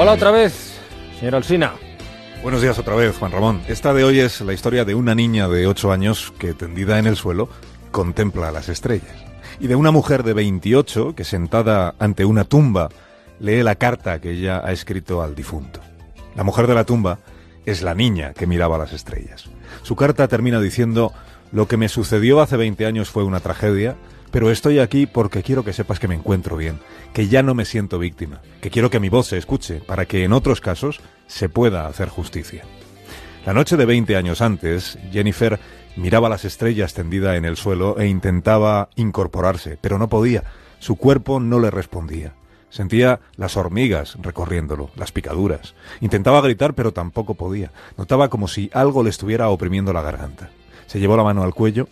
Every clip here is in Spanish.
Hola otra vez, señor Alsina. Buenos días otra vez, Juan Ramón. Esta de hoy es la historia de una niña de 8 años que, tendida en el suelo, contempla las estrellas. Y de una mujer de 28 que, sentada ante una tumba, lee la carta que ella ha escrito al difunto. La mujer de la tumba es la niña que miraba las estrellas. Su carta termina diciendo, lo que me sucedió hace 20 años fue una tragedia, pero estoy aquí porque quiero que sepas que me encuentro bien, que ya no me siento víctima, que quiero que mi voz se escuche para que en otros casos se pueda hacer justicia. La noche de 20 años antes, Jennifer miraba las estrellas tendida en el suelo e intentaba incorporarse, pero no podía. Su cuerpo no le respondía. Sentía las hormigas recorriéndolo, las picaduras. Intentaba gritar, pero tampoco podía. Notaba como si algo le estuviera oprimiendo la garganta. Se llevó la mano al cuello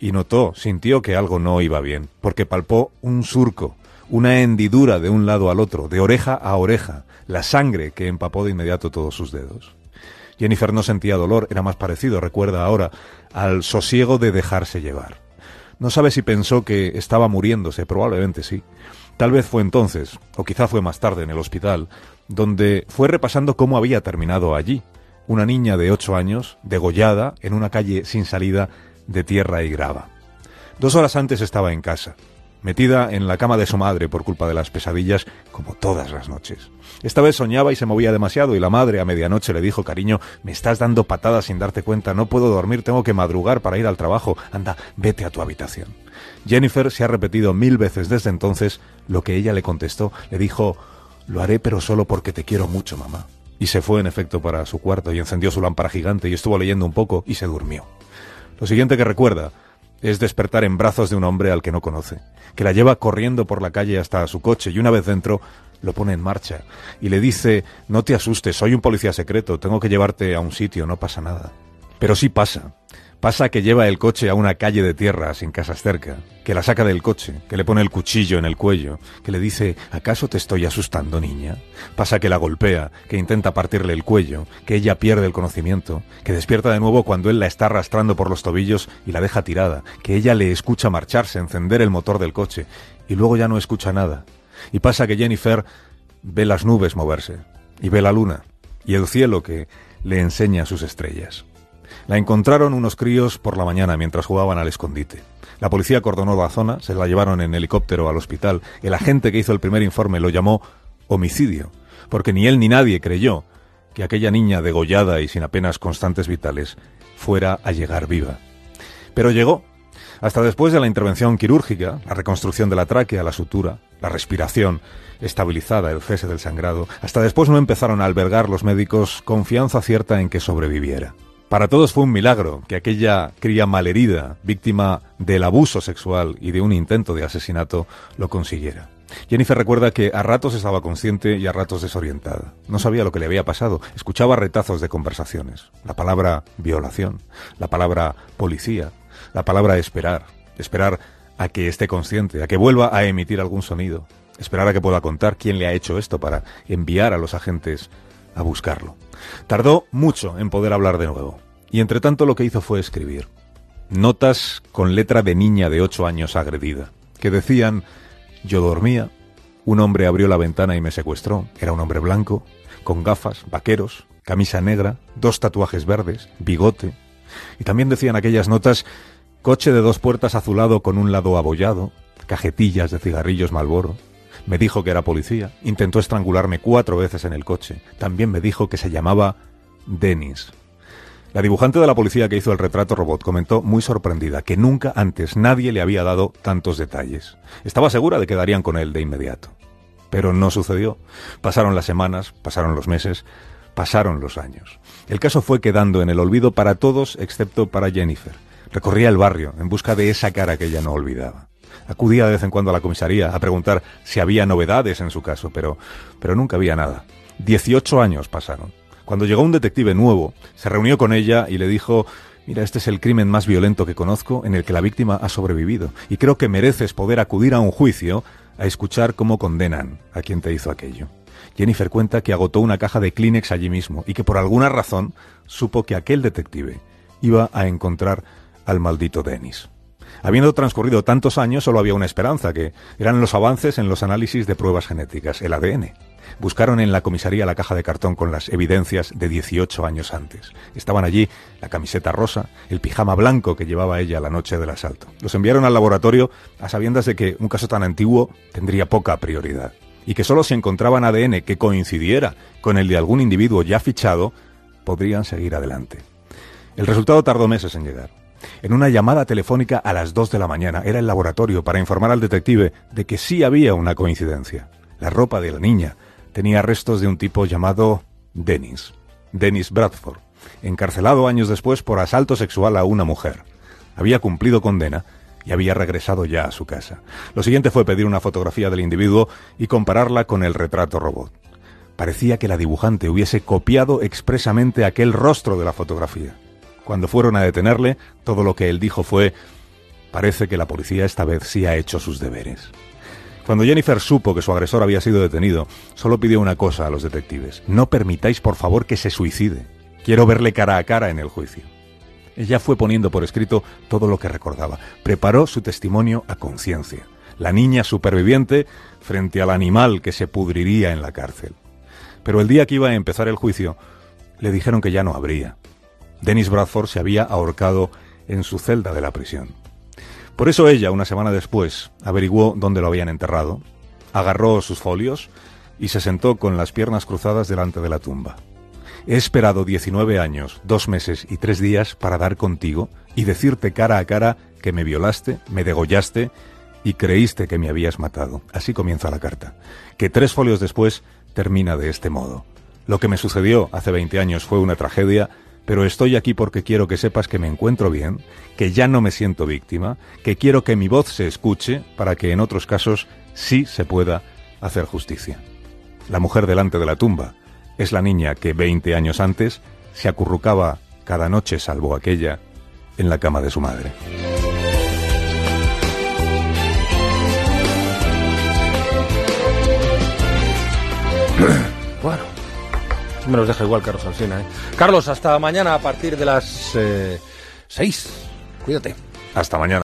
y notó, sintió que algo no iba bien, porque palpó un surco, una hendidura de un lado al otro, de oreja a oreja, la sangre que empapó de inmediato todos sus dedos. Jennifer no sentía dolor, era más parecido, recuerda ahora, al sosiego de dejarse llevar. No sabe si pensó que estaba muriéndose, probablemente sí. Tal vez fue entonces, o quizá fue más tarde en el hospital, donde fue repasando cómo había terminado allí. Una niña de ocho años, degollada, en una calle sin salida, de tierra y grava. Dos horas antes estaba en casa, metida en la cama de su madre por culpa de las pesadillas, como todas las noches. Esta vez soñaba y se movía demasiado, y la madre a medianoche le dijo, cariño, me estás dando patadas sin darte cuenta, no puedo dormir, tengo que madrugar para ir al trabajo, anda, vete a tu habitación. Jennifer se ha repetido mil veces desde entonces lo que ella le contestó, le dijo, lo haré pero solo porque te quiero mucho, mamá. Y se fue en efecto para su cuarto y encendió su lámpara gigante y estuvo leyendo un poco y se durmió. Lo siguiente que recuerda es despertar en brazos de un hombre al que no conoce, que la lleva corriendo por la calle hasta su coche y una vez dentro lo pone en marcha y le dice, no te asustes, soy un policía secreto, tengo que llevarte a un sitio, no pasa nada. Pero sí pasa. Pasa que lleva el coche a una calle de tierra sin casas cerca, que la saca del coche, que le pone el cuchillo en el cuello, que le dice ¿acaso te estoy asustando, niña? Pasa que la golpea, que intenta partirle el cuello, que ella pierde el conocimiento, que despierta de nuevo cuando él la está arrastrando por los tobillos y la deja tirada, que ella le escucha marcharse, encender el motor del coche, y luego ya no escucha nada. Y pasa que Jennifer ve las nubes moverse, y ve la luna, y el cielo que le enseña sus estrellas. La encontraron unos críos por la mañana mientras jugaban al escondite. La policía acordonó la zona, se la llevaron en helicóptero al hospital. El agente que hizo el primer informe lo llamó homicidio, porque ni él ni nadie creyó que aquella niña degollada y sin apenas constantes vitales fuera a llegar viva. Pero llegó. Hasta después de la intervención quirúrgica, la reconstrucción de la tráquea, la sutura, la respiración estabilizada, el cese del sangrado, hasta después no empezaron a albergar los médicos confianza cierta en que sobreviviera. Para todos fue un milagro que aquella cría malherida, víctima del abuso sexual y de un intento de asesinato, lo consiguiera. Jennifer recuerda que a ratos estaba consciente y a ratos desorientada. No sabía lo que le había pasado. Escuchaba retazos de conversaciones. La palabra violación, la palabra policía, la palabra esperar. Esperar a que esté consciente, a que vuelva a emitir algún sonido. Esperar a que pueda contar quién le ha hecho esto para enviar a los agentes a buscarlo. Tardó mucho en poder hablar de nuevo, y entre tanto lo que hizo fue escribir. Notas con letra de niña de ocho años agredida, que decían, yo dormía, un hombre abrió la ventana y me secuestró, era un hombre blanco, con gafas, vaqueros, camisa negra, dos tatuajes verdes, bigote, y también decían aquellas notas, coche de dos puertas azulado con un lado abollado, cajetillas de cigarrillos Malboro, me dijo que era policía. Intentó estrangularme cuatro veces en el coche. También me dijo que se llamaba Dennis. La dibujante de la policía que hizo el retrato robot comentó muy sorprendida que nunca antes nadie le había dado tantos detalles. Estaba segura de que darían con él de inmediato. Pero no sucedió. Pasaron las semanas, pasaron los meses, pasaron los años. El caso fue quedando en el olvido para todos excepto para Jennifer. Recorría el barrio en busca de esa cara que ella no olvidaba. Acudía de vez en cuando a la comisaría a preguntar si había novedades en su caso, pero, pero nunca había nada. Dieciocho años pasaron. Cuando llegó un detective nuevo, se reunió con ella y le dijo Mira, este es el crimen más violento que conozco en el que la víctima ha sobrevivido, y creo que mereces poder acudir a un juicio a escuchar cómo condenan a quien te hizo aquello. Jennifer cuenta que agotó una caja de Kleenex allí mismo y que por alguna razón supo que aquel detective iba a encontrar al maldito Dennis. Habiendo transcurrido tantos años, solo había una esperanza, que eran los avances en los análisis de pruebas genéticas, el ADN. Buscaron en la comisaría la caja de cartón con las evidencias de 18 años antes. Estaban allí la camiseta rosa, el pijama blanco que llevaba ella la noche del asalto. Los enviaron al laboratorio a sabiendas de que un caso tan antiguo tendría poca prioridad y que solo si encontraban ADN que coincidiera con el de algún individuo ya fichado, podrían seguir adelante. El resultado tardó meses en llegar. En una llamada telefónica a las 2 de la mañana era el laboratorio para informar al detective de que sí había una coincidencia. La ropa de la niña tenía restos de un tipo llamado Dennis, Dennis Bradford, encarcelado años después por asalto sexual a una mujer. Había cumplido condena y había regresado ya a su casa. Lo siguiente fue pedir una fotografía del individuo y compararla con el retrato robot. Parecía que la dibujante hubiese copiado expresamente aquel rostro de la fotografía. Cuando fueron a detenerle, todo lo que él dijo fue Parece que la policía esta vez sí ha hecho sus deberes. Cuando Jennifer supo que su agresor había sido detenido, solo pidió una cosa a los detectives. No permitáis, por favor, que se suicide. Quiero verle cara a cara en el juicio. Ella fue poniendo por escrito todo lo que recordaba. Preparó su testimonio a conciencia. La niña superviviente frente al animal que se pudriría en la cárcel. Pero el día que iba a empezar el juicio, le dijeron que ya no habría. Dennis Bradford se había ahorcado en su celda de la prisión. Por eso ella, una semana después, averiguó dónde lo habían enterrado, agarró sus folios y se sentó con las piernas cruzadas delante de la tumba. He esperado 19 años, dos meses y tres días para dar contigo y decirte cara a cara que me violaste, me degollaste y creíste que me habías matado. Así comienza la carta, que tres folios después termina de este modo. Lo que me sucedió hace 20 años fue una tragedia pero estoy aquí porque quiero que sepas que me encuentro bien, que ya no me siento víctima, que quiero que mi voz se escuche para que en otros casos sí se pueda hacer justicia. La mujer delante de la tumba es la niña que 20 años antes se acurrucaba cada noche, salvo aquella, en la cama de su madre. Me los deja igual Carlos Alsina. ¿eh? Carlos, hasta mañana a partir de las 6. Cuídate. Hasta mañana.